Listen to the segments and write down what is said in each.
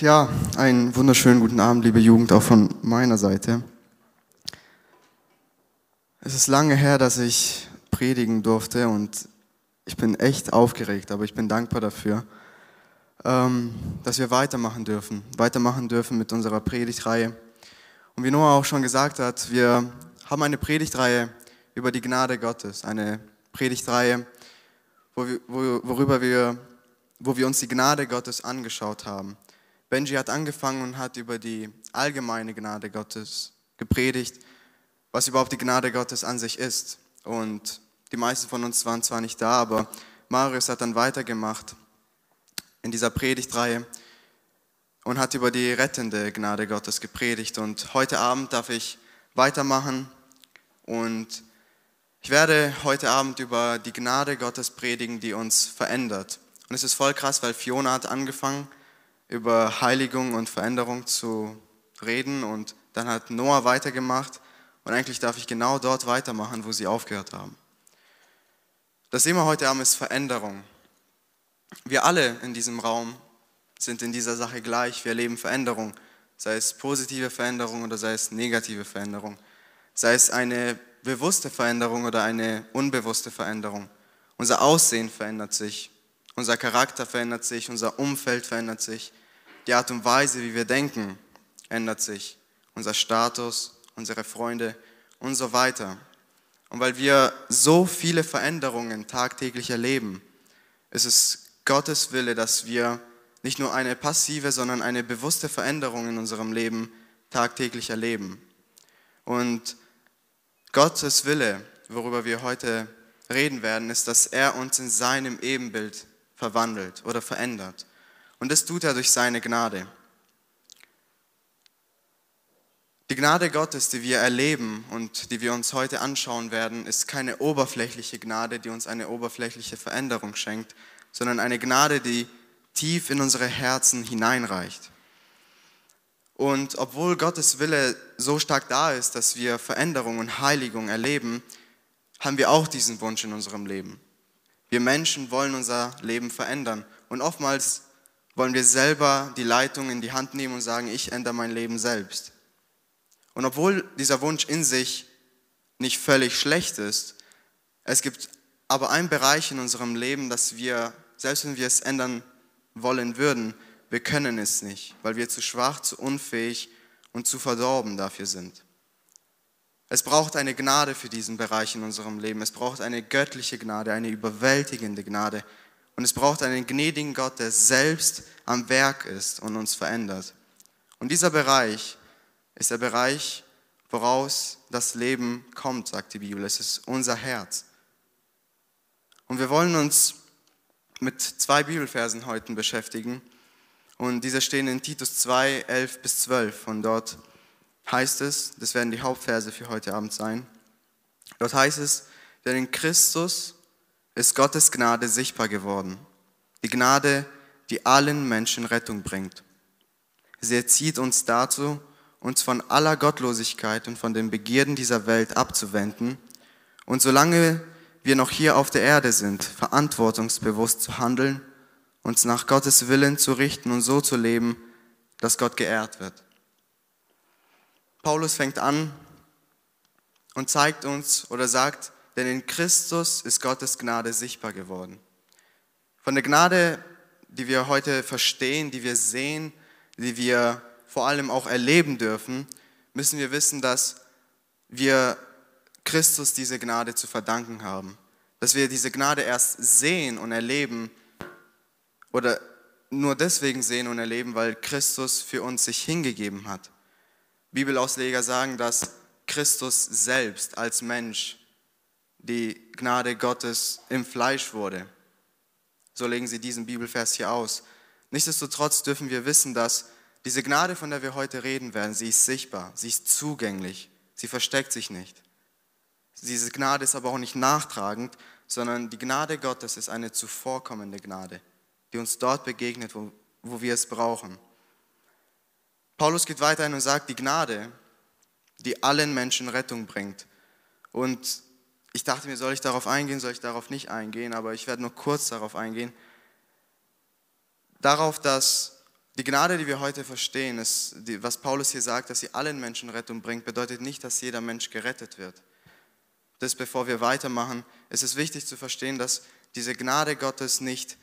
Ja, einen wunderschönen guten Abend, liebe Jugend, auch von meiner Seite. Es ist lange her, dass ich predigen durfte und ich bin echt aufgeregt, aber ich bin dankbar dafür, ähm, dass wir weitermachen dürfen, weitermachen dürfen mit unserer Predigtreihe. Und wie Noah auch schon gesagt hat, wir haben eine Predigtreihe über die Gnade Gottes, eine Predigtreihe, worüber wir, wo wir uns die Gnade Gottes angeschaut haben. Benji hat angefangen und hat über die allgemeine Gnade Gottes gepredigt, was überhaupt die Gnade Gottes an sich ist. Und die meisten von uns waren zwar nicht da, aber Marius hat dann weitergemacht in dieser Predigtreihe und hat über die rettende Gnade Gottes gepredigt. Und heute Abend darf ich weitermachen und ich werde heute Abend über die Gnade Gottes predigen, die uns verändert. Und es ist voll krass, weil Fiona hat angefangen über Heiligung und Veränderung zu reden und dann hat Noah weitergemacht und eigentlich darf ich genau dort weitermachen, wo sie aufgehört haben. Das Thema heute Abend ist Veränderung. Wir alle in diesem Raum sind in dieser Sache gleich. Wir erleben Veränderung, sei es positive Veränderung oder sei es negative Veränderung, sei es eine bewusste Veränderung oder eine unbewusste Veränderung. Unser Aussehen verändert sich, unser Charakter verändert sich, unser Umfeld verändert sich, die Art und Weise, wie wir denken, ändert sich, unser Status, unsere Freunde und so weiter. Und weil wir so viele Veränderungen tagtäglich erleben, ist es Gottes Wille, dass wir nicht nur eine passive, sondern eine bewusste Veränderung in unserem Leben tagtäglich erleben. Und Gottes Wille, worüber wir heute reden werden, ist, dass er uns in seinem Ebenbild verwandelt oder verändert. Und das tut er durch seine Gnade. Die Gnade Gottes, die wir erleben und die wir uns heute anschauen werden, ist keine oberflächliche Gnade, die uns eine oberflächliche Veränderung schenkt, sondern eine Gnade, die tief in unsere Herzen hineinreicht. Und obwohl Gottes Wille so stark da ist, dass wir Veränderung und Heiligung erleben, haben wir auch diesen Wunsch in unserem Leben. Wir Menschen wollen unser Leben verändern. Und oftmals wollen wir selber die Leitung in die Hand nehmen und sagen, ich ändere mein Leben selbst. Und obwohl dieser Wunsch in sich nicht völlig schlecht ist, es gibt aber einen Bereich in unserem Leben, dass wir, selbst wenn wir es ändern wollen würden, wir können es nicht, weil wir zu schwach, zu unfähig und zu verdorben dafür sind. Es braucht eine Gnade für diesen Bereich in unserem Leben. Es braucht eine göttliche Gnade, eine überwältigende Gnade. Und es braucht einen gnädigen Gott, der selbst am Werk ist und uns verändert. Und dieser Bereich ist der Bereich, woraus das Leben kommt, sagt die Bibel. Es ist unser Herz. Und wir wollen uns mit zwei Bibelversen heute beschäftigen. Und diese stehen in Titus 2, 11 bis 12. Und dort heißt es, das werden die Hauptverse für heute Abend sein, dort heißt es, denn in Christus ist Gottes Gnade sichtbar geworden. Die Gnade, die allen Menschen Rettung bringt. Sie erzieht uns dazu, uns von aller Gottlosigkeit und von den Begierden dieser Welt abzuwenden und solange wir noch hier auf der Erde sind, verantwortungsbewusst zu handeln, uns nach Gottes Willen zu richten und so zu leben, dass Gott geehrt wird. Paulus fängt an und zeigt uns oder sagt, denn in Christus ist Gottes Gnade sichtbar geworden. Von der Gnade, die wir heute verstehen, die wir sehen, die wir vor allem auch erleben dürfen, müssen wir wissen, dass wir Christus diese Gnade zu verdanken haben. Dass wir diese Gnade erst sehen und erleben oder nur deswegen sehen und erleben, weil Christus für uns sich hingegeben hat. Bibelausleger sagen, dass Christus selbst als Mensch die Gnade Gottes im Fleisch wurde. So legen sie diesen Bibelvers hier aus. Nichtsdestotrotz dürfen wir wissen, dass diese Gnade, von der wir heute reden werden, sie ist sichtbar, sie ist zugänglich, sie versteckt sich nicht. Diese Gnade ist aber auch nicht nachtragend, sondern die Gnade Gottes ist eine zuvorkommende Gnade, die uns dort begegnet, wo, wo wir es brauchen. Paulus geht weiter und sagt, die Gnade, die allen Menschen Rettung bringt. Und ich dachte mir, soll ich darauf eingehen, soll ich darauf nicht eingehen, aber ich werde nur kurz darauf eingehen. Darauf, dass Die Gnade, die wir heute verstehen, ist, die, was Paulus hier sagt, dass sie allen Menschen Rettung bringt, bedeutet nicht, dass jeder Mensch gerettet wird. Das, bevor wir weitermachen, ist es wichtig zu verstehen, dass diese Gnade Gottes nicht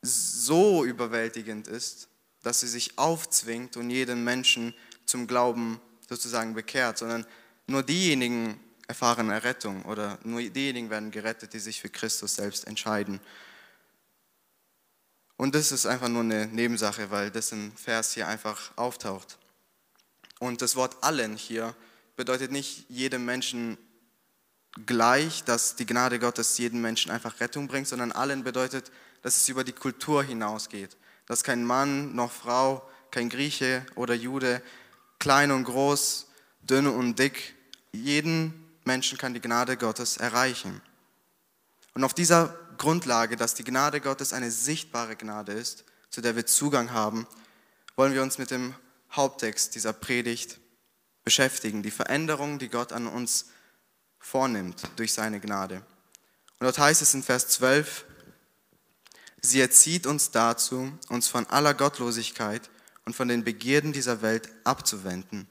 so überwältigend ist, dass sie sich aufzwingt und jeden Menschen zum Glauben sozusagen bekehrt, sondern nur diejenigen erfahren Errettung oder nur diejenigen werden gerettet, die sich für Christus selbst entscheiden. Und das ist einfach nur eine Nebensache, weil das im Vers hier einfach auftaucht. Und das Wort allen hier bedeutet nicht jedem Menschen gleich, dass die Gnade Gottes jedem Menschen einfach Rettung bringt, sondern allen bedeutet, dass es über die Kultur hinausgeht. Dass kein Mann noch Frau, kein Grieche oder Jude, klein und groß, dünn und dick, jeden Menschen kann die Gnade Gottes erreichen. Und auf dieser Grundlage, dass die Gnade Gottes eine sichtbare Gnade ist, zu der wir Zugang haben, wollen wir uns mit dem Haupttext dieser Predigt beschäftigen, die Veränderung, die Gott an uns vornimmt durch seine Gnade. Und dort heißt es in Vers 12, sie erzieht uns dazu, uns von aller Gottlosigkeit und von den Begierden dieser Welt abzuwenden.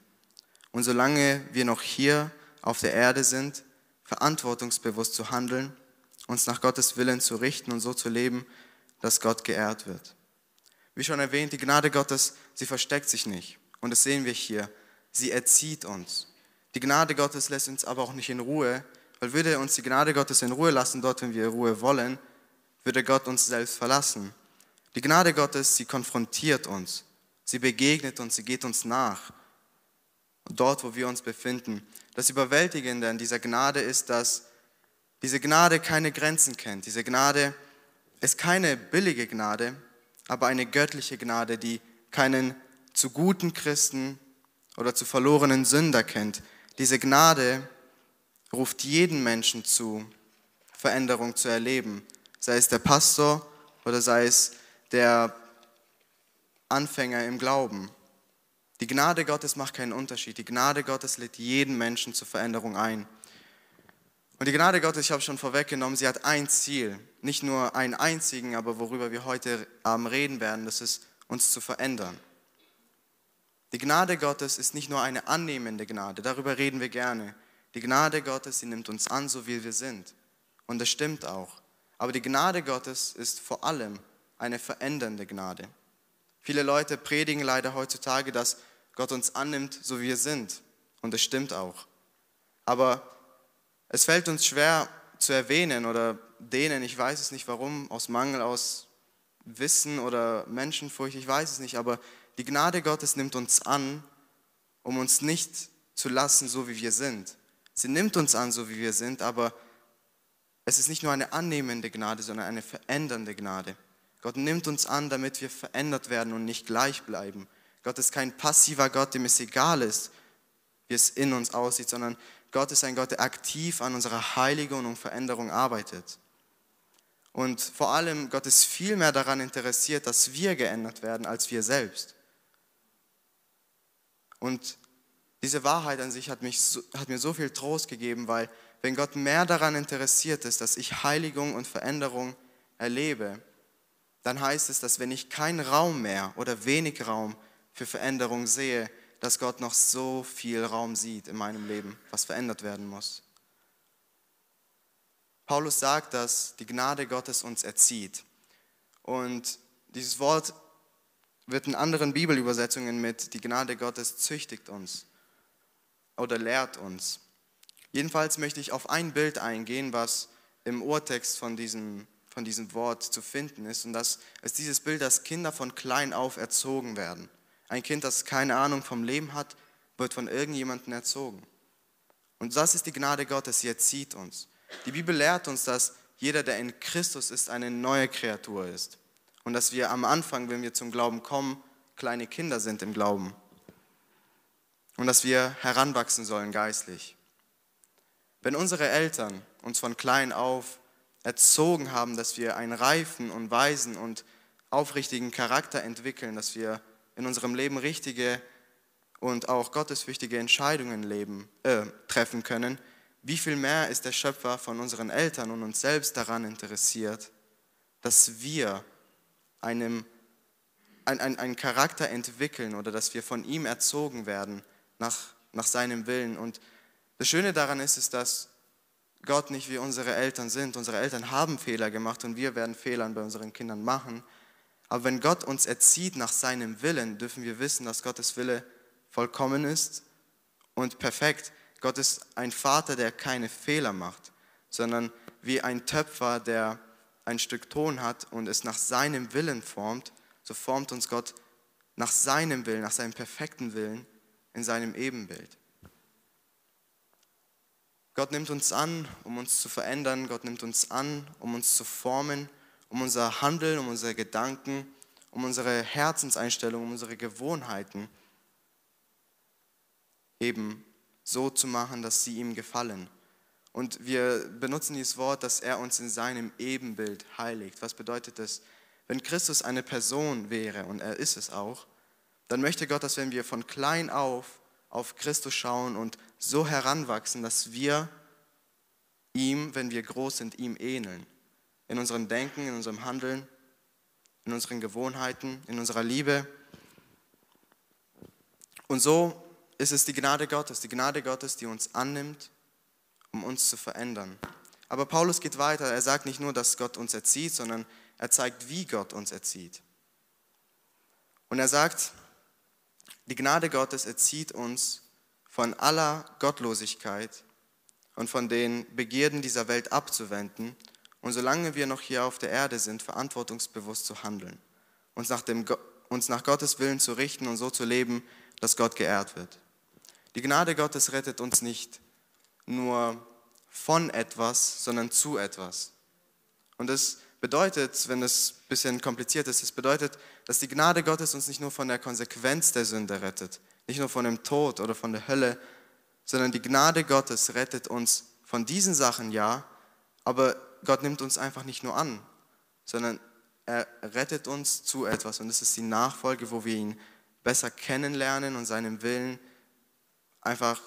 Und solange wir noch hier auf der Erde sind, verantwortungsbewusst zu handeln uns nach Gottes Willen zu richten und so zu leben, dass Gott geehrt wird. Wie schon erwähnt, die Gnade Gottes, sie versteckt sich nicht. Und das sehen wir hier. Sie erzieht uns. Die Gnade Gottes lässt uns aber auch nicht in Ruhe, weil würde uns die Gnade Gottes in Ruhe lassen, dort, wenn wir Ruhe wollen, würde Gott uns selbst verlassen. Die Gnade Gottes, sie konfrontiert uns. Sie begegnet uns, sie geht uns nach. Dort, wo wir uns befinden. Das Überwältigende an dieser Gnade ist, dass diese Gnade keine Grenzen kennt. Diese Gnade ist keine billige Gnade, aber eine göttliche Gnade, die keinen zu guten Christen oder zu verlorenen Sünder kennt. Diese Gnade ruft jeden Menschen zu, Veränderung zu erleben, sei es der Pastor oder sei es der Anfänger im Glauben. Die Gnade Gottes macht keinen Unterschied. Die Gnade Gottes lädt jeden Menschen zur Veränderung ein. Und die Gnade Gottes, ich habe schon vorweggenommen, sie hat ein Ziel, nicht nur einen einzigen, aber worüber wir heute Abend reden werden, das ist uns zu verändern. Die Gnade Gottes ist nicht nur eine annehmende Gnade, darüber reden wir gerne. Die Gnade Gottes, sie nimmt uns an, so wie wir sind. Und das stimmt auch. Aber die Gnade Gottes ist vor allem eine verändernde Gnade. Viele Leute predigen leider heutzutage, dass Gott uns annimmt, so wie wir sind. Und das stimmt auch. Aber es fällt uns schwer zu erwähnen oder denen, ich weiß es nicht warum, aus Mangel, aus Wissen oder Menschenfurcht, ich weiß es nicht, aber die Gnade Gottes nimmt uns an, um uns nicht zu lassen, so wie wir sind. Sie nimmt uns an, so wie wir sind, aber es ist nicht nur eine annehmende Gnade, sondern eine verändernde Gnade. Gott nimmt uns an, damit wir verändert werden und nicht gleich bleiben. Gott ist kein passiver Gott, dem es egal ist, wie es in uns aussieht, sondern Gott ist ein Gott, der aktiv an unserer Heiligung und Veränderung arbeitet. Und vor allem, Gott ist viel mehr daran interessiert, dass wir geändert werden, als wir selbst. Und diese Wahrheit an sich hat, mich, hat mir so viel Trost gegeben, weil wenn Gott mehr daran interessiert ist, dass ich Heiligung und Veränderung erlebe, dann heißt es, dass wenn ich keinen Raum mehr oder wenig Raum für Veränderung sehe, dass Gott noch so viel Raum sieht in meinem Leben, was verändert werden muss. Paulus sagt, dass die Gnade Gottes uns erzieht. Und dieses Wort wird in anderen Bibelübersetzungen mit die Gnade Gottes züchtigt uns oder lehrt uns. Jedenfalls möchte ich auf ein Bild eingehen, was im Urtext von diesem, von diesem Wort zu finden ist. Und das ist dieses Bild, dass Kinder von klein auf erzogen werden. Ein Kind, das keine Ahnung vom Leben hat, wird von irgendjemandem erzogen. Und das ist die Gnade Gottes, sie erzieht uns. Die Bibel lehrt uns, dass jeder, der in Christus ist, eine neue Kreatur ist. Und dass wir am Anfang, wenn wir zum Glauben kommen, kleine Kinder sind im Glauben. Und dass wir heranwachsen sollen geistlich. Wenn unsere Eltern uns von klein auf erzogen haben, dass wir einen reifen und weisen und aufrichtigen Charakter entwickeln, dass wir in unserem Leben richtige und auch gottesfürchtige Entscheidungen leben, äh, treffen können, wie viel mehr ist der Schöpfer von unseren Eltern und uns selbst daran interessiert, dass wir einem, einen, einen Charakter entwickeln oder dass wir von ihm erzogen werden nach, nach seinem Willen. Und das Schöne daran ist, ist, dass Gott nicht wie unsere Eltern sind. Unsere Eltern haben Fehler gemacht und wir werden Fehler bei unseren Kindern machen. Aber wenn Gott uns erzieht nach seinem Willen, dürfen wir wissen, dass Gottes Wille vollkommen ist und perfekt. Gott ist ein Vater, der keine Fehler macht, sondern wie ein Töpfer, der ein Stück Ton hat und es nach seinem Willen formt, so formt uns Gott nach seinem Willen, nach seinem perfekten Willen in seinem Ebenbild. Gott nimmt uns an, um uns zu verändern. Gott nimmt uns an, um uns zu formen, um unser Handeln, um unsere Gedanken, um unsere Herzenseinstellung, um unsere Gewohnheiten eben so zu machen, dass sie ihm gefallen. Und wir benutzen dieses Wort, dass er uns in seinem Ebenbild heiligt. Was bedeutet das? Wenn Christus eine Person wäre, und er ist es auch, dann möchte Gott, dass wenn wir von klein auf auf Christus schauen und so heranwachsen, dass wir ihm, wenn wir groß sind, ihm ähneln. In unserem Denken, in unserem Handeln, in unseren Gewohnheiten, in unserer Liebe. Und so ist es die Gnade Gottes, die Gnade Gottes, die uns annimmt, um uns zu verändern. Aber Paulus geht weiter. Er sagt nicht nur, dass Gott uns erzieht, sondern er zeigt, wie Gott uns erzieht. Und er sagt, die Gnade Gottes erzieht uns von aller Gottlosigkeit und von den Begierden dieser Welt abzuwenden und solange wir noch hier auf der Erde sind, verantwortungsbewusst zu handeln, uns nach, dem, uns nach Gottes Willen zu richten und so zu leben, dass Gott geehrt wird. Die Gnade Gottes rettet uns nicht nur von etwas, sondern zu etwas. Und das bedeutet, wenn es ein bisschen kompliziert ist, es bedeutet, dass die Gnade Gottes uns nicht nur von der Konsequenz der Sünde rettet, nicht nur von dem Tod oder von der Hölle, sondern die Gnade Gottes rettet uns von diesen Sachen, ja, aber Gott nimmt uns einfach nicht nur an, sondern er rettet uns zu etwas und das ist die Nachfolge, wo wir ihn besser kennenlernen und seinem Willen einfach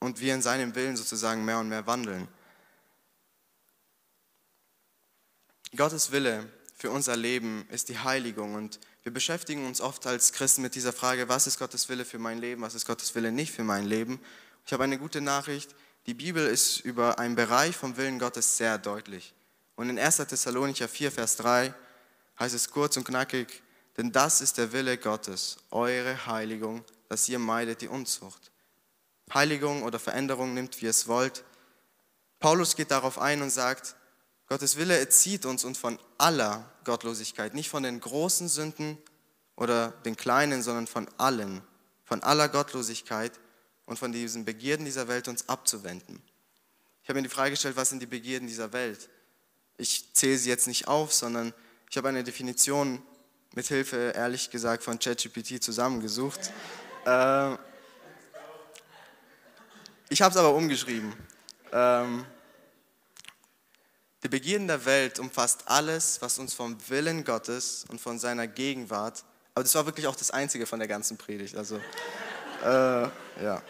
und wir in seinem Willen sozusagen mehr und mehr wandeln. Gottes Wille für unser Leben ist die Heiligung und wir beschäftigen uns oft als Christen mit dieser Frage, was ist Gottes Wille für mein Leben, was ist Gottes Wille nicht für mein Leben. Ich habe eine gute Nachricht, die Bibel ist über einen Bereich vom Willen Gottes sehr deutlich. Und in 1. Thessalonicher 4, Vers 3 heißt es kurz und knackig, denn das ist der Wille Gottes, eure Heiligung, dass ihr meidet die Unzucht. Heiligung oder Veränderung nimmt, wie es wollt. Paulus geht darauf ein und sagt, Gottes Wille erzieht uns und von aller Gottlosigkeit, nicht von den großen Sünden oder den kleinen, sondern von allen, von aller Gottlosigkeit und von diesen Begierden dieser Welt uns abzuwenden. Ich habe mir die Frage gestellt, was sind die Begierden dieser Welt? Ich zähle sie jetzt nicht auf, sondern ich habe eine Definition mit Hilfe, ehrlich gesagt, von ChatGPT zusammengesucht. Äh, ich habe es aber umgeschrieben. Die Begierden der Welt umfasst alles, was uns vom Willen Gottes und von seiner Gegenwart, aber das war wirklich auch das Einzige von der ganzen Predigt. Also, äh, ja.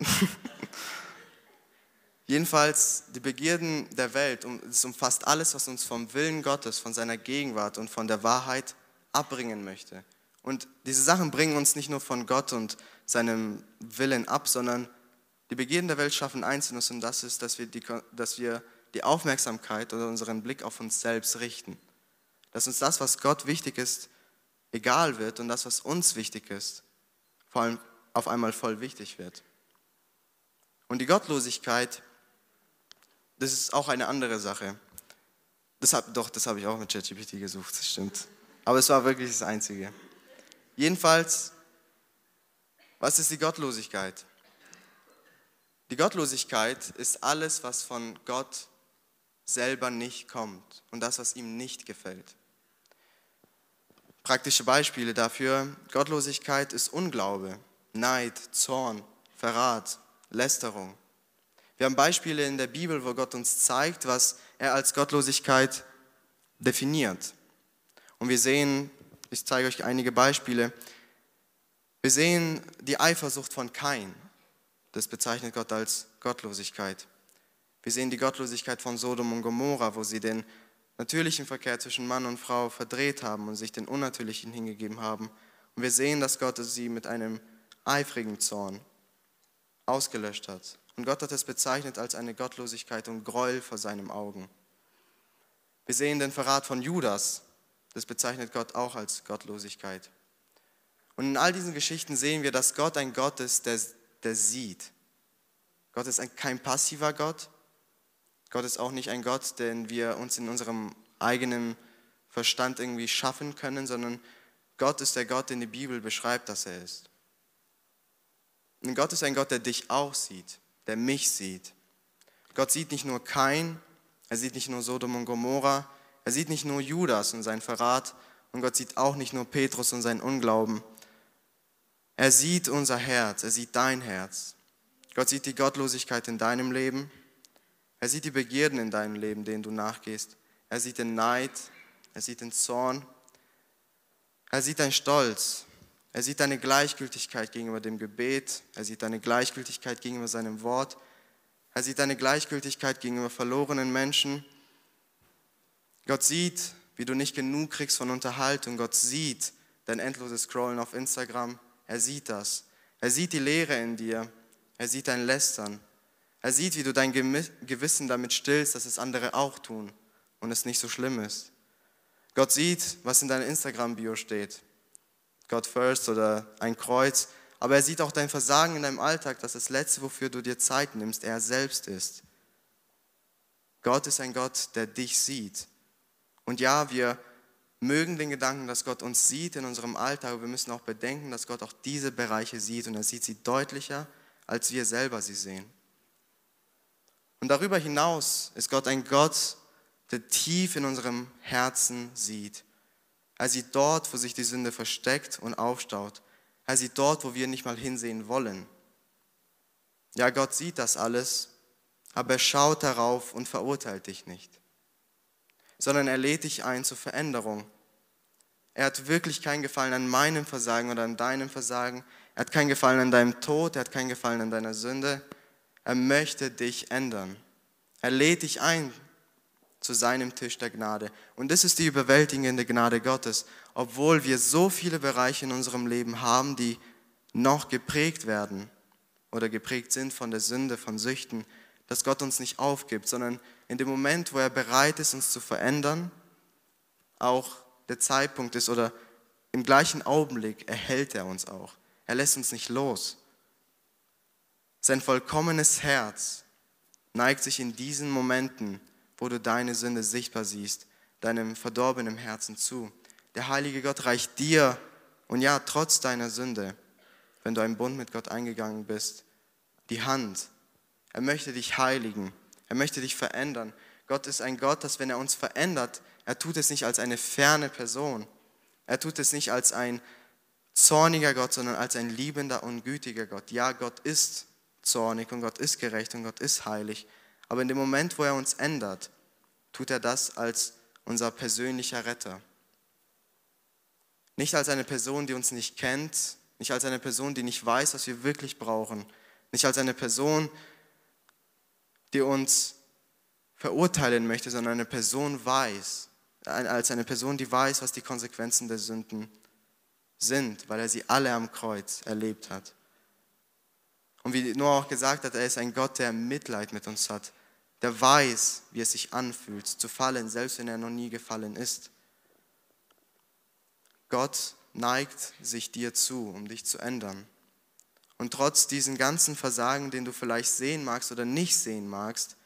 Jedenfalls, die Begierden der Welt, es umfasst alles, was uns vom Willen Gottes, von seiner Gegenwart und von der Wahrheit abbringen möchte. Und diese Sachen bringen uns nicht nur von Gott und seinem Willen ab, sondern die Begierden der Welt schaffen Einzelnes und das ist, dass wir die, dass wir die Aufmerksamkeit oder unseren Blick auf uns selbst richten. Dass uns das, was Gott wichtig ist, egal wird und das, was uns wichtig ist, vor allem auf einmal voll wichtig wird. Und die Gottlosigkeit, das ist auch eine andere Sache. Das hab, doch, das habe ich auch mit ChatGPT gesucht, das stimmt. Aber es war wirklich das Einzige. Jedenfalls, was ist die Gottlosigkeit? Die Gottlosigkeit ist alles, was von Gott selber nicht kommt und das, was ihm nicht gefällt. Praktische Beispiele dafür. Gottlosigkeit ist Unglaube, Neid, Zorn, Verrat, Lästerung. Wir haben Beispiele in der Bibel, wo Gott uns zeigt, was er als Gottlosigkeit definiert. Und wir sehen, ich zeige euch einige Beispiele, wir sehen die Eifersucht von Kain. Das bezeichnet Gott als Gottlosigkeit. Wir sehen die Gottlosigkeit von Sodom und Gomorra, wo sie den natürlichen Verkehr zwischen Mann und Frau verdreht haben und sich den Unnatürlichen hingegeben haben. Und wir sehen, dass Gott sie mit einem eifrigen Zorn ausgelöscht hat. Und Gott hat es bezeichnet als eine Gottlosigkeit und Gräuel vor seinen Augen. Wir sehen den Verrat von Judas. Das bezeichnet Gott auch als Gottlosigkeit. Und in all diesen Geschichten sehen wir, dass Gott ein Gott ist, der, der sieht. Gott ist ein, kein passiver Gott. Gott ist auch nicht ein Gott, den wir uns in unserem eigenen Verstand irgendwie schaffen können, sondern Gott ist der Gott, den die Bibel beschreibt, dass er ist. Und Gott ist ein Gott, der dich auch sieht, der mich sieht. Gott sieht nicht nur Kain, er sieht nicht nur Sodom und Gomorra, er sieht nicht nur Judas und sein Verrat und Gott sieht auch nicht nur Petrus und seinen Unglauben. Er sieht unser Herz, er sieht dein Herz. Gott sieht die Gottlosigkeit in deinem Leben. Er sieht die Begierden in deinem Leben, denen du nachgehst. Er sieht den Neid, er sieht den Zorn. Er sieht deinen Stolz. Er sieht deine Gleichgültigkeit gegenüber dem Gebet. Er sieht deine Gleichgültigkeit gegenüber seinem Wort. Er sieht deine Gleichgültigkeit gegenüber verlorenen Menschen. Gott sieht, wie du nicht genug kriegst von Unterhaltung. Gott sieht dein endloses Scrollen auf Instagram. Er sieht das. Er sieht die Leere in dir. Er sieht dein Lästern. Er sieht, wie du dein Gewissen damit stillst, dass es andere auch tun und es nicht so schlimm ist. Gott sieht, was in deiner Instagram-Bio steht. God first oder ein Kreuz. Aber er sieht auch dein Versagen in deinem Alltag, dass das Letzte, wofür du dir Zeit nimmst, er selbst ist. Gott ist ein Gott, der dich sieht. Und ja, wir mögen den Gedanken, dass Gott uns sieht in unserem Alltag, aber wir müssen auch bedenken, dass Gott auch diese Bereiche sieht und er sieht sie deutlicher, als wir selber sie sehen. Und darüber hinaus ist Gott ein Gott, der tief in unserem Herzen sieht. Er sieht dort, wo sich die Sünde versteckt und aufstaut. Er sieht dort, wo wir nicht mal hinsehen wollen. Ja, Gott sieht das alles, aber er schaut darauf und verurteilt dich nicht, sondern er lädt dich ein zur Veränderung. Er hat wirklich keinen Gefallen an meinem Versagen oder an deinem Versagen. Er hat keinen Gefallen an deinem Tod, er hat keinen Gefallen an deiner Sünde. Er möchte dich ändern. Er lädt dich ein zu seinem Tisch der Gnade. Und das ist die überwältigende Gnade Gottes obwohl wir so viele Bereiche in unserem Leben haben, die noch geprägt werden oder geprägt sind von der Sünde, von Süchten, dass Gott uns nicht aufgibt, sondern in dem Moment, wo er bereit ist, uns zu verändern, auch der Zeitpunkt ist oder im gleichen Augenblick erhält er uns auch. Er lässt uns nicht los. Sein vollkommenes Herz neigt sich in diesen Momenten, wo du deine Sünde sichtbar siehst, deinem verdorbenen Herzen zu. Der heilige Gott reicht dir und ja, trotz deiner Sünde, wenn du einen Bund mit Gott eingegangen bist, die Hand. Er möchte dich heiligen. Er möchte dich verändern. Gott ist ein Gott, dass wenn er uns verändert, er tut es nicht als eine ferne Person. Er tut es nicht als ein zorniger Gott, sondern als ein liebender und gütiger Gott. Ja, Gott ist zornig und Gott ist gerecht und Gott ist heilig. Aber in dem Moment, wo er uns ändert, tut er das als unser persönlicher Retter. Nicht als eine Person, die uns nicht kennt, nicht als eine Person, die nicht weiß, was wir wirklich brauchen, nicht als eine Person, die uns verurteilen möchte, sondern eine Person weiß, als eine Person, die weiß, was die Konsequenzen der Sünden sind, weil er sie alle am Kreuz erlebt hat. Und wie Noah auch gesagt hat, er ist ein Gott, der Mitleid mit uns hat, der weiß, wie es sich anfühlt, zu fallen, selbst wenn er noch nie gefallen ist. Gott neigt sich dir zu, um dich zu ändern. Und trotz diesen ganzen Versagen, den du vielleicht sehen magst oder nicht sehen magst,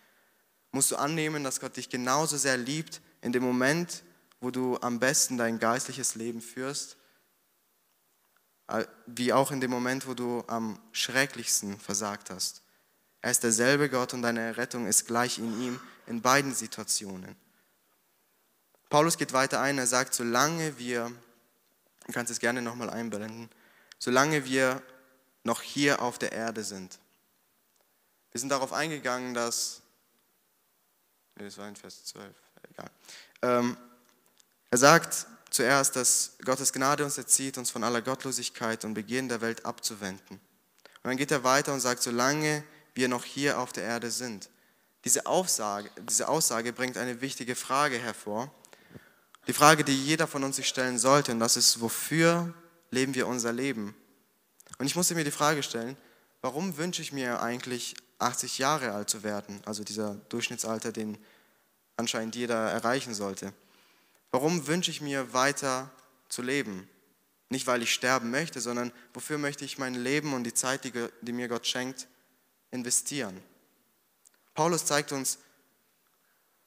musst du annehmen, dass Gott dich genauso sehr liebt in dem Moment, wo du am besten dein geistliches Leben führst, wie auch in dem Moment, wo du am schrecklichsten versagt hast. Er ist derselbe Gott und deine Errettung ist gleich in ihm in beiden Situationen. Paulus geht weiter ein, er sagt, solange wir Du kannst es gerne nochmal einblenden. Solange wir noch hier auf der Erde sind. Wir sind darauf eingegangen, dass, das war in Vers 12, egal. Ähm, er sagt zuerst, dass Gottes Gnade uns erzieht, uns von aller Gottlosigkeit und Begehen der Welt abzuwenden. Und dann geht er weiter und sagt, solange wir noch hier auf der Erde sind. diese Aussage, diese Aussage bringt eine wichtige Frage hervor. Die Frage, die jeder von uns sich stellen sollte, und das ist, wofür leben wir unser Leben? Und ich musste mir die Frage stellen, warum wünsche ich mir eigentlich 80 Jahre alt zu werden, also dieser Durchschnittsalter, den anscheinend jeder erreichen sollte? Warum wünsche ich mir weiter zu leben? Nicht, weil ich sterben möchte, sondern wofür möchte ich mein Leben und die Zeit, die, die mir Gott schenkt, investieren? Paulus zeigt uns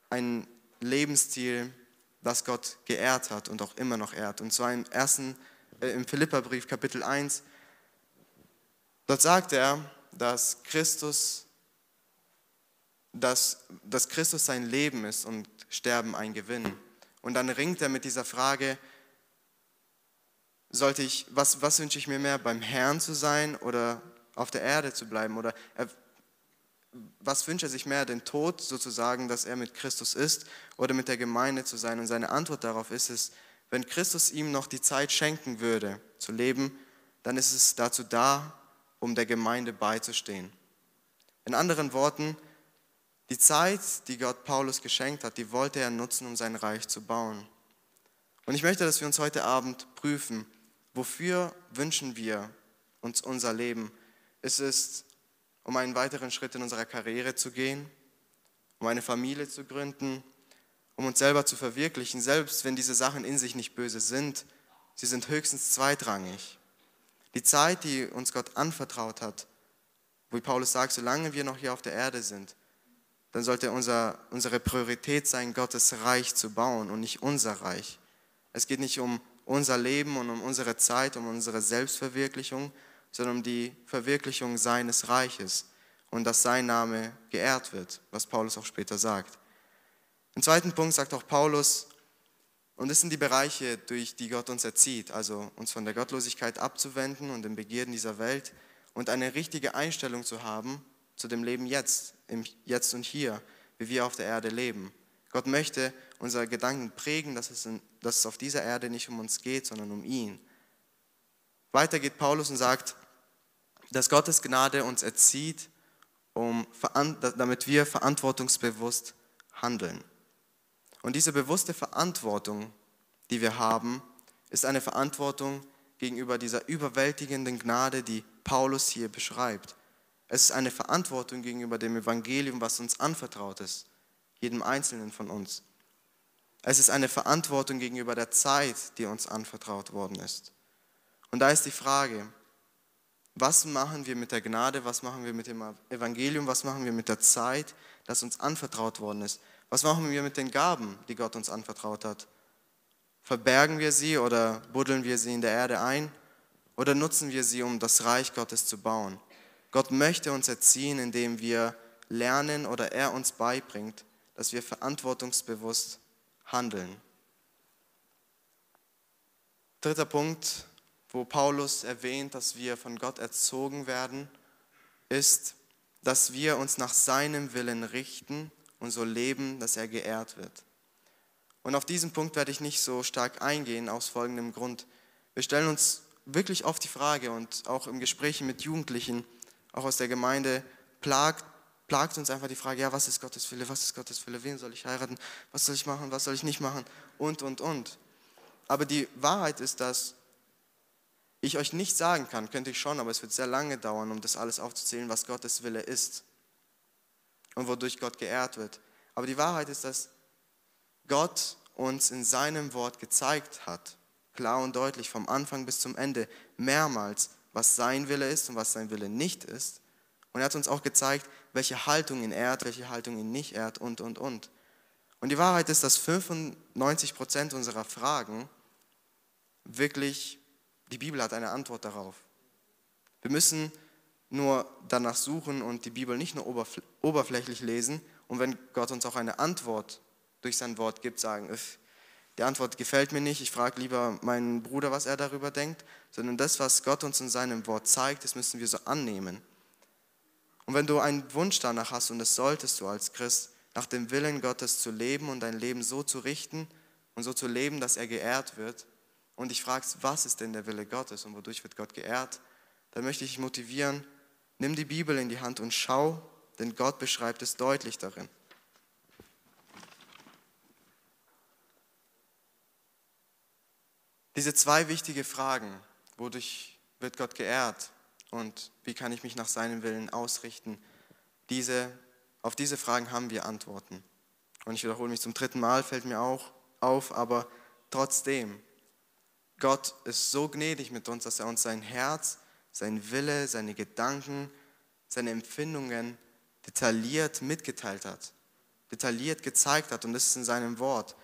einen Lebensstil, das Gott geehrt hat und auch immer noch ehrt. Und zwar im ersten, äh, im Philipperbrief Kapitel 1. Dort sagt er, dass Christus, dass, dass Christus sein Leben ist und Sterben ein Gewinn. Und dann ringt er mit dieser Frage, sollte ich, was, was wünsche ich mir mehr, beim Herrn zu sein oder auf der Erde zu bleiben? Oder er, was wünscht er sich mehr, den Tod sozusagen, dass er mit Christus ist oder mit der Gemeinde zu sein? Und seine Antwort darauf ist es, wenn Christus ihm noch die Zeit schenken würde, zu leben, dann ist es dazu da, um der Gemeinde beizustehen. In anderen Worten, die Zeit, die Gott Paulus geschenkt hat, die wollte er nutzen, um sein Reich zu bauen. Und ich möchte, dass wir uns heute Abend prüfen, wofür wünschen wir uns unser Leben? Ist es, um einen weiteren Schritt in unserer Karriere zu gehen, um eine Familie zu gründen, um uns selber zu verwirklichen, selbst wenn diese Sachen in sich nicht böse sind, sie sind höchstens zweitrangig. Die Zeit, die uns Gott anvertraut hat, wie Paulus sagt, solange wir noch hier auf der Erde sind, dann sollte unser, unsere Priorität sein, Gottes Reich zu bauen und nicht unser Reich. Es geht nicht um unser Leben und um unsere Zeit, um unsere Selbstverwirklichung, sondern um die Verwirklichung seines Reiches und dass sein Name geehrt wird, was Paulus auch später sagt. Im zweiten Punkt sagt auch Paulus, und es sind die Bereiche, durch die Gott uns erzieht, also uns von der Gottlosigkeit abzuwenden und den Begierden dieser Welt und eine richtige Einstellung zu haben zu dem Leben jetzt, im Jetzt und Hier, wie wir auf der Erde leben. Gott möchte unsere Gedanken prägen, dass es, in, dass es auf dieser Erde nicht um uns geht, sondern um ihn. Weiter geht Paulus und sagt, dass Gottes Gnade uns erzieht, um, damit wir verantwortungsbewusst handeln. Und diese bewusste Verantwortung, die wir haben, ist eine Verantwortung gegenüber dieser überwältigenden Gnade, die Paulus hier beschreibt. Es ist eine Verantwortung gegenüber dem Evangelium, was uns anvertraut ist, jedem Einzelnen von uns. Es ist eine Verantwortung gegenüber der Zeit, die uns anvertraut worden ist. Und da ist die Frage, was machen wir mit der Gnade, was machen wir mit dem Evangelium, was machen wir mit der Zeit, das uns anvertraut worden ist? Was machen wir mit den Gaben, die Gott uns anvertraut hat? Verbergen wir sie oder buddeln wir sie in der Erde ein oder nutzen wir sie, um das Reich Gottes zu bauen? Gott möchte uns erziehen, indem wir lernen oder er uns beibringt, dass wir verantwortungsbewusst handeln. Dritter Punkt, wo Paulus erwähnt, dass wir von Gott erzogen werden, ist, dass wir uns nach seinem Willen richten und so leben, dass er geehrt wird. Und auf diesen Punkt werde ich nicht so stark eingehen, aus folgendem Grund. Wir stellen uns wirklich oft die Frage und auch im Gespräch mit Jugendlichen, auch aus der Gemeinde, plagt, plagt uns einfach die Frage, ja, was ist Gottes Wille, was ist Gottes Wille, wen soll ich heiraten, was soll ich machen, was soll ich nicht machen und, und, und. Aber die Wahrheit ist, dass ich euch nicht sagen kann, könnte ich schon, aber es wird sehr lange dauern, um das alles aufzuzählen, was Gottes Wille ist und wodurch Gott geehrt wird. Aber die Wahrheit ist, dass Gott uns in seinem Wort gezeigt hat, klar und deutlich vom Anfang bis zum Ende, mehrmals, was sein Wille ist und was sein Wille nicht ist. Und er hat uns auch gezeigt, welche Haltung ihn ehrt, welche Haltung ihn nicht ehrt und, und, und. Und die Wahrheit ist, dass 95 Prozent unserer Fragen wirklich die Bibel hat eine Antwort darauf. Wir müssen nur danach suchen und die Bibel nicht nur oberflächlich lesen und wenn Gott uns auch eine Antwort durch sein Wort gibt, sagen, die Antwort gefällt mir nicht, ich frage lieber meinen Bruder, was er darüber denkt, sondern das, was Gott uns in seinem Wort zeigt, das müssen wir so annehmen. Und wenn du einen Wunsch danach hast, und das solltest du als Christ, nach dem Willen Gottes zu leben und dein Leben so zu richten und so zu leben, dass er geehrt wird, und dich fragst, was ist denn der Wille Gottes und wodurch wird Gott geehrt, dann möchte ich dich motivieren, nimm die Bibel in die Hand und schau, denn Gott beschreibt es deutlich darin. Diese zwei wichtige Fragen, wodurch wird Gott geehrt und wie kann ich mich nach seinem Willen ausrichten, diese, auf diese Fragen haben wir Antworten. Und ich wiederhole mich zum dritten Mal, fällt mir auch auf, aber trotzdem, Gott ist so gnädig mit uns, dass er uns sein Herz, sein Wille, seine Gedanken, seine Empfindungen detailliert mitgeteilt hat, detailliert gezeigt hat und das ist in seinem Wort.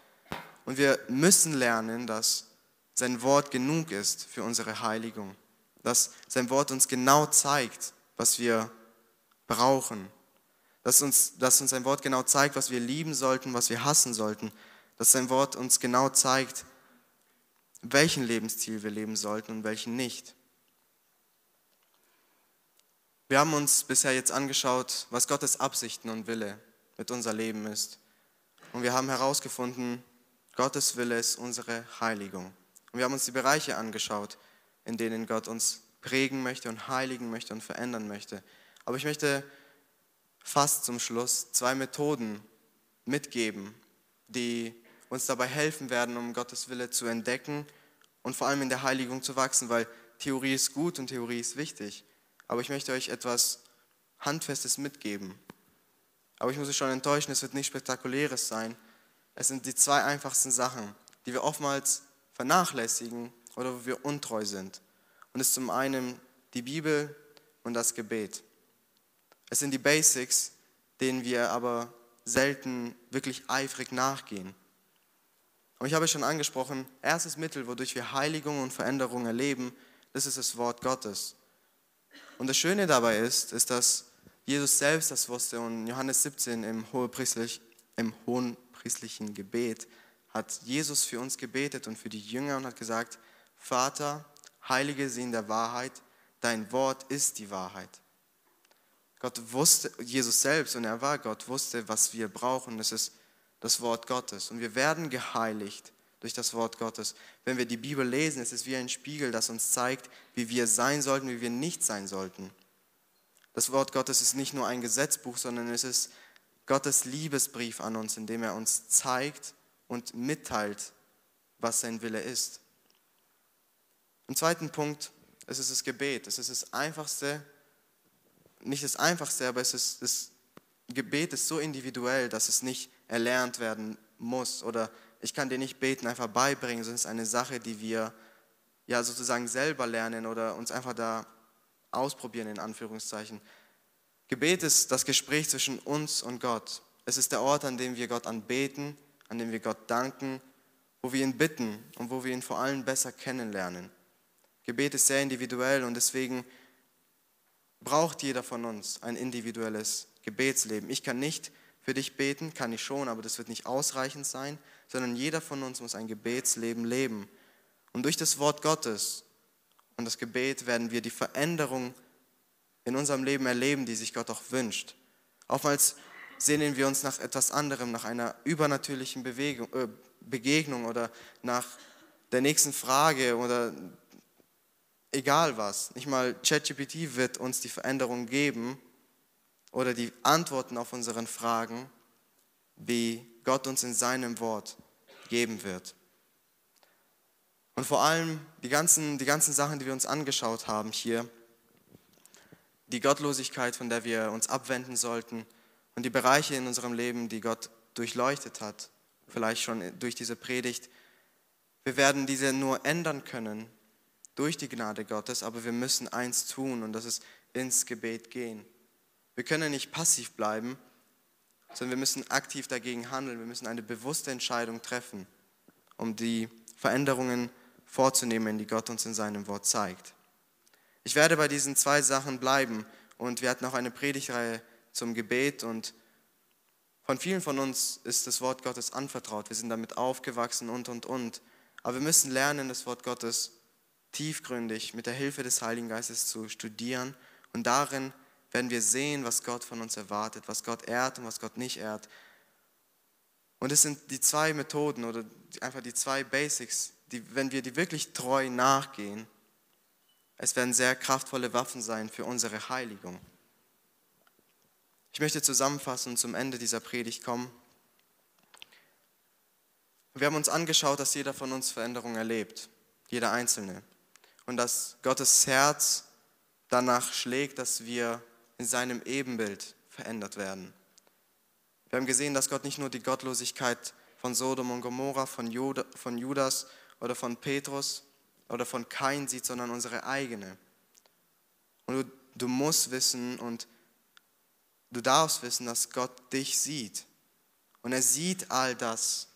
Und wir müssen lernen, dass sein Wort genug ist für unsere Heiligung, dass sein Wort uns genau zeigt, was wir brauchen, dass uns, dass uns sein Wort genau zeigt, was wir lieben sollten, was wir hassen sollten, dass sein Wort uns genau zeigt, welchen Lebensstil wir leben sollten und welchen nicht. Wir haben uns bisher jetzt angeschaut, was Gottes Absichten und Wille mit unser Leben ist. Und wir haben herausgefunden, Gottes Wille ist unsere Heiligung. Und wir haben uns die Bereiche angeschaut, in denen Gott uns prägen möchte und heiligen möchte und verändern möchte. Aber ich möchte fast zum Schluss zwei Methoden mitgeben, die uns dabei helfen werden, um Gottes Wille zu entdecken und vor allem in der Heiligung zu wachsen, weil Theorie ist gut und Theorie ist wichtig. Aber ich möchte euch etwas Handfestes mitgeben. Aber ich muss euch schon enttäuschen, es wird nicht spektakuläres sein. Es sind die zwei einfachsten Sachen, die wir oftmals vernachlässigen oder wo wir untreu sind. Und es ist zum einen die Bibel und das Gebet. Es sind die Basics, denen wir aber selten wirklich eifrig nachgehen. Und ich habe schon angesprochen, erstes Mittel, wodurch wir Heiligung und Veränderung erleben, das ist das Wort Gottes. Und das Schöne dabei ist, ist, dass Jesus selbst das wusste und Johannes 17 im, Hohepriestlich, im hohenpriestlichen Gebet hat Jesus für uns gebetet und für die Jünger und hat gesagt, Vater, heilige sie in der Wahrheit, dein Wort ist die Wahrheit. Gott wusste, Jesus selbst, und er war Gott, wusste, was wir brauchen. Das ist das Wort Gottes. Und wir werden geheiligt durch das Wort Gottes. Wenn wir die Bibel lesen, ist es wie ein Spiegel, das uns zeigt, wie wir sein sollten, wie wir nicht sein sollten. Das Wort Gottes ist nicht nur ein Gesetzbuch, sondern es ist Gottes Liebesbrief an uns, in dem er uns zeigt und mitteilt, was sein Wille ist. Im zweiten Punkt, es ist das Gebet. Es ist das einfachste, nicht das einfachste, aber es ist das Gebet ist so individuell, dass es nicht erlernt werden muss oder ich kann dir nicht beten einfach beibringen, sondern es ist eine Sache, die wir ja sozusagen selber lernen oder uns einfach da ausprobieren in Anführungszeichen. Gebet ist das Gespräch zwischen uns und Gott. Es ist der Ort, an dem wir Gott anbeten, an dem wir Gott danken, wo wir ihn bitten und wo wir ihn vor allem besser kennenlernen. Gebet ist sehr individuell und deswegen braucht jeder von uns ein individuelles Gebetsleben. Ich kann nicht für dich beten, kann ich schon, aber das wird nicht ausreichend sein, sondern jeder von uns muss ein Gebetsleben leben. Und durch das Wort Gottes und das Gebet werden wir die Veränderung in unserem Leben erleben, die sich Gott auch wünscht. Oftmals sehnen wir uns nach etwas anderem, nach einer übernatürlichen Bewegung, äh, Begegnung oder nach der nächsten Frage oder egal was. Nicht mal ChatGPT wird uns die Veränderung geben oder die Antworten auf unseren Fragen, wie Gott uns in seinem Wort geben wird. Und vor allem die ganzen, die ganzen Sachen, die wir uns angeschaut haben hier, die Gottlosigkeit, von der wir uns abwenden sollten und die Bereiche in unserem Leben, die Gott durchleuchtet hat, vielleicht schon durch diese Predigt, wir werden diese nur ändern können, durch die Gnade Gottes, aber wir müssen eins tun und das ist ins Gebet gehen. Wir können nicht passiv bleiben, sondern wir müssen aktiv dagegen handeln. Wir müssen eine bewusste Entscheidung treffen, um die Veränderungen vorzunehmen, die Gott uns in seinem Wort zeigt. Ich werde bei diesen zwei Sachen bleiben und wir hatten auch eine Predigtreihe zum Gebet und von vielen von uns ist das Wort Gottes anvertraut. Wir sind damit aufgewachsen und, und, und. Aber wir müssen lernen, das Wort Gottes tiefgründig mit der Hilfe des Heiligen Geistes zu studieren. Und darin werden wir sehen, was Gott von uns erwartet, was Gott ehrt und was Gott nicht ehrt. Und es sind die zwei Methoden oder einfach die zwei Basics, die, wenn wir die wirklich treu nachgehen, es werden sehr kraftvolle Waffen sein für unsere Heiligung. Ich möchte zusammenfassen und zum Ende dieser Predigt kommen. Wir haben uns angeschaut, dass jeder von uns Veränderung erlebt, jeder Einzelne. Und dass Gottes Herz danach schlägt, dass wir in seinem Ebenbild verändert werden. Wir haben gesehen, dass Gott nicht nur die Gottlosigkeit von Sodom und Gomorra, von, Judas oder von Petrus oder von Kain sieht, sondern unsere eigene. Und du, du musst wissen und du darfst wissen, dass Gott dich sieht. Und er sieht all das,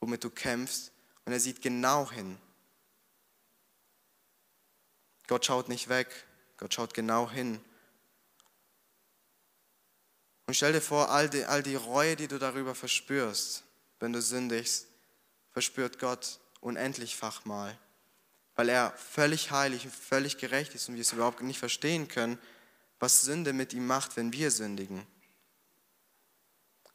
womit du kämpfst. Und er sieht genau hin. Gott schaut nicht weg, Gott schaut genau hin. Und stell dir vor, all die, all die Reue, die du darüber verspürst, wenn du sündigst, verspürt Gott unendlichfach mal, weil er völlig heilig und völlig gerecht ist und wir es überhaupt nicht verstehen können, was Sünde mit ihm macht, wenn wir sündigen.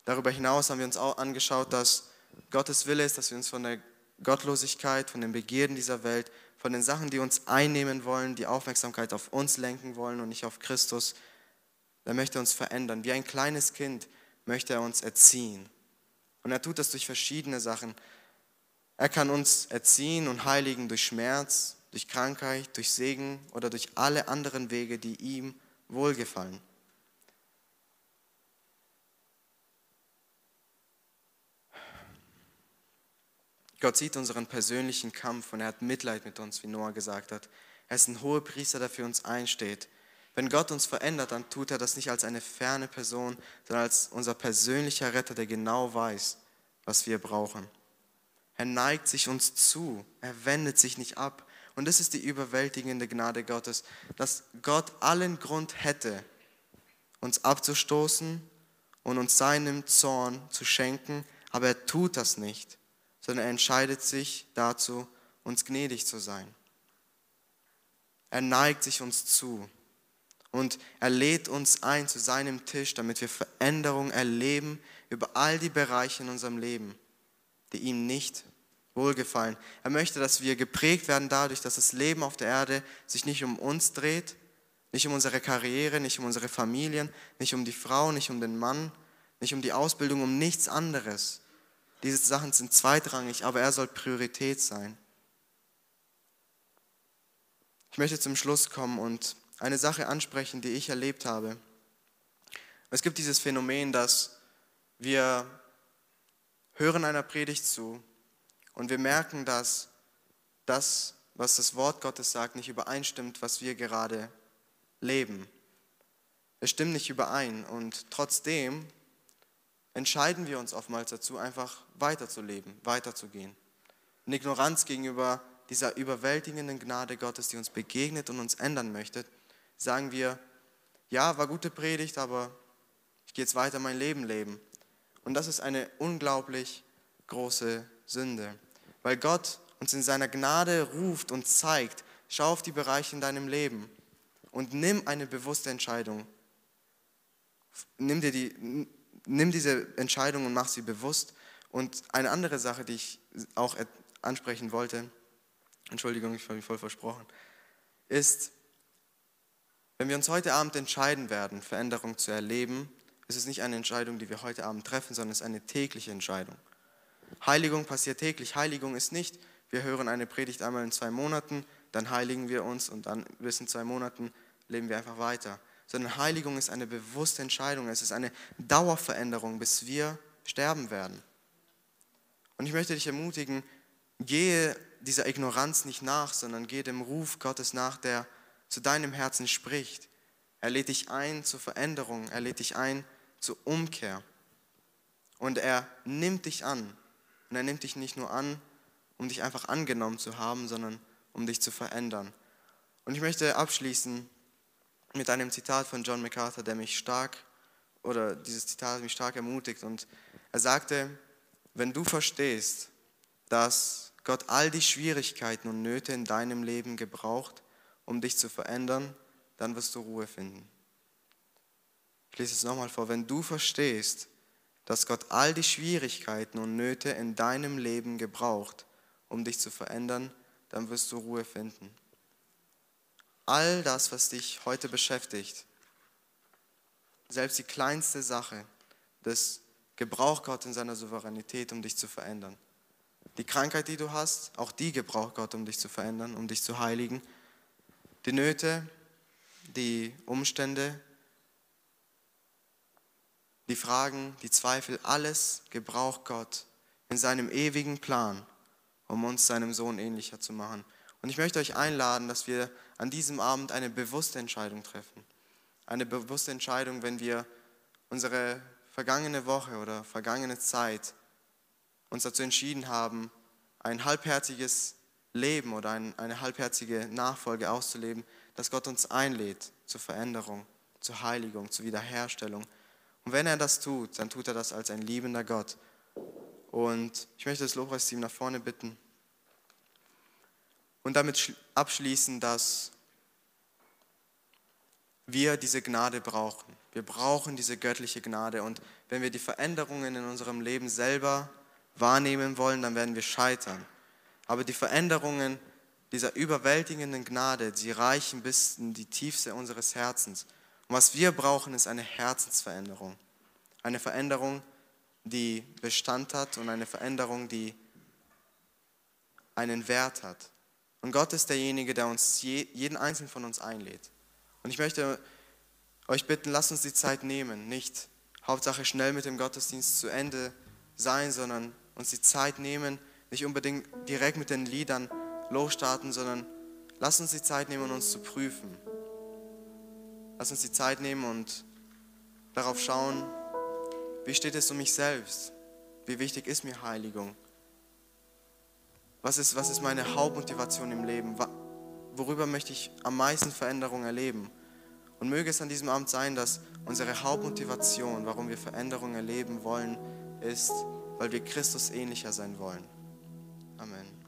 Darüber hinaus haben wir uns auch angeschaut, dass Gottes Wille ist, dass wir uns von der Gottlosigkeit, von den Begierden dieser Welt, von den Sachen, die uns einnehmen wollen, die Aufmerksamkeit auf uns lenken wollen und nicht auf Christus, er möchte uns verändern. Wie ein kleines Kind möchte er uns erziehen. Und er tut das durch verschiedene Sachen. Er kann uns erziehen und heiligen durch Schmerz, durch Krankheit, durch Segen oder durch alle anderen Wege, die ihm wohlgefallen. Gott sieht unseren persönlichen Kampf und er hat Mitleid mit uns, wie Noah gesagt hat. Er ist ein hoher Priester, der für uns einsteht. Wenn Gott uns verändert, dann tut er das nicht als eine ferne Person, sondern als unser persönlicher Retter, der genau weiß, was wir brauchen. Er neigt sich uns zu, er wendet sich nicht ab. Und das ist die überwältigende Gnade Gottes, dass Gott allen Grund hätte, uns abzustoßen und uns seinem Zorn zu schenken, aber er tut das nicht sondern er entscheidet sich dazu, uns gnädig zu sein. Er neigt sich uns zu und er lädt uns ein zu seinem Tisch, damit wir Veränderung erleben über all die Bereiche in unserem Leben, die ihm nicht wohlgefallen. Er möchte, dass wir geprägt werden dadurch, dass das Leben auf der Erde sich nicht um uns dreht, nicht um unsere Karriere, nicht um unsere Familien, nicht um die Frau, nicht um den Mann, nicht um die Ausbildung, um nichts anderes, diese Sachen sind zweitrangig, aber er soll Priorität sein. Ich möchte zum Schluss kommen und eine Sache ansprechen, die ich erlebt habe. Es gibt dieses Phänomen, dass wir hören einer Predigt zu und wir merken, dass das, was das Wort Gottes sagt, nicht übereinstimmt, was wir gerade leben. Es stimmt nicht überein und trotzdem entscheiden wir uns oftmals dazu, einfach weiterzuleben, weiterzugehen. In Ignoranz gegenüber dieser überwältigenden Gnade Gottes, die uns begegnet und uns ändern möchte, sagen wir, ja, war gute Predigt, aber ich gehe jetzt weiter mein Leben leben. Und das ist eine unglaublich große Sünde, weil Gott uns in seiner Gnade ruft und zeigt, schau auf die Bereiche in deinem Leben und nimm eine bewusste Entscheidung. Nimm dir die, nimm diese Entscheidung und mach sie bewusst. Und eine andere Sache, die ich auch ansprechen wollte, Entschuldigung, ich habe mich voll versprochen, ist, wenn wir uns heute Abend entscheiden werden, Veränderung zu erleben, ist es nicht eine Entscheidung, die wir heute Abend treffen, sondern es ist eine tägliche Entscheidung. Heiligung passiert täglich. Heiligung ist nicht, wir hören eine Predigt einmal in zwei Monaten, dann heiligen wir uns und dann bis in zwei Monaten leben wir einfach weiter sondern Heiligung ist eine bewusste Entscheidung. Es ist eine Dauerveränderung, bis wir sterben werden. Und ich möchte dich ermutigen, gehe dieser Ignoranz nicht nach, sondern gehe dem Ruf Gottes nach, der zu deinem Herzen spricht. Er lädt dich ein zur Veränderung, er lädt dich ein zur Umkehr. Und er nimmt dich an. Und er nimmt dich nicht nur an, um dich einfach angenommen zu haben, sondern um dich zu verändern. Und ich möchte abschließen mit einem Zitat von John MacArthur, der mich stark, oder dieses Zitat mich stark ermutigt. Und er sagte, wenn du verstehst, dass Gott all die Schwierigkeiten und Nöte in deinem Leben gebraucht, um dich zu verändern, dann wirst du Ruhe finden. Ich lese es nochmal vor. Wenn du verstehst, dass Gott all die Schwierigkeiten und Nöte in deinem Leben gebraucht, um dich zu verändern, dann wirst du Ruhe finden all das, was dich heute beschäftigt, selbst die kleinste Sache, das gebraucht Gott in seiner Souveränität, um dich zu verändern. Die Krankheit, die du hast, auch die gebraucht Gott, um dich zu verändern, um dich zu heiligen. Die Nöte, die Umstände, die Fragen, die Zweifel, alles gebraucht Gott in seinem ewigen Plan, um uns seinem Sohn ähnlicher zu machen. Und ich möchte euch einladen, dass wir an diesem Abend eine bewusste Entscheidung treffen. Eine bewusste Entscheidung, wenn wir unsere vergangene Woche oder vergangene Zeit uns dazu entschieden haben, ein halbherziges Leben oder ein, eine halbherzige Nachfolge auszuleben, dass Gott uns einlädt zur Veränderung, zur Heiligung, zur Wiederherstellung. Und wenn er das tut, dann tut er das als ein liebender Gott. Und ich möchte das Lobpreisteam nach vorne bitten und damit abschließen, dass wir diese Gnade brauchen. Wir brauchen diese göttliche Gnade. Und wenn wir die Veränderungen in unserem Leben selber wahrnehmen wollen, dann werden wir scheitern. Aber die Veränderungen dieser überwältigenden Gnade, sie reichen bis in die Tiefste unseres Herzens. Und was wir brauchen, ist eine Herzensveränderung. Eine Veränderung, die Bestand hat und eine Veränderung, die einen Wert hat. Und Gott ist derjenige, der uns jeden einzelnen von uns einlädt. Und ich möchte euch bitten, lasst uns die Zeit nehmen, nicht Hauptsache schnell mit dem Gottesdienst zu Ende sein, sondern uns die Zeit nehmen, nicht unbedingt direkt mit den Liedern losstarten, sondern lasst uns die Zeit nehmen, uns zu prüfen. Lasst uns die Zeit nehmen und darauf schauen, wie steht es um mich selbst? Wie wichtig ist mir Heiligung? Was ist, was ist meine Hauptmotivation im Leben? Worüber möchte ich am meisten Veränderung erleben? Und möge es an diesem Abend sein, dass unsere Hauptmotivation, warum wir Veränderung erleben wollen, ist, weil wir Christus ähnlicher sein wollen. Amen.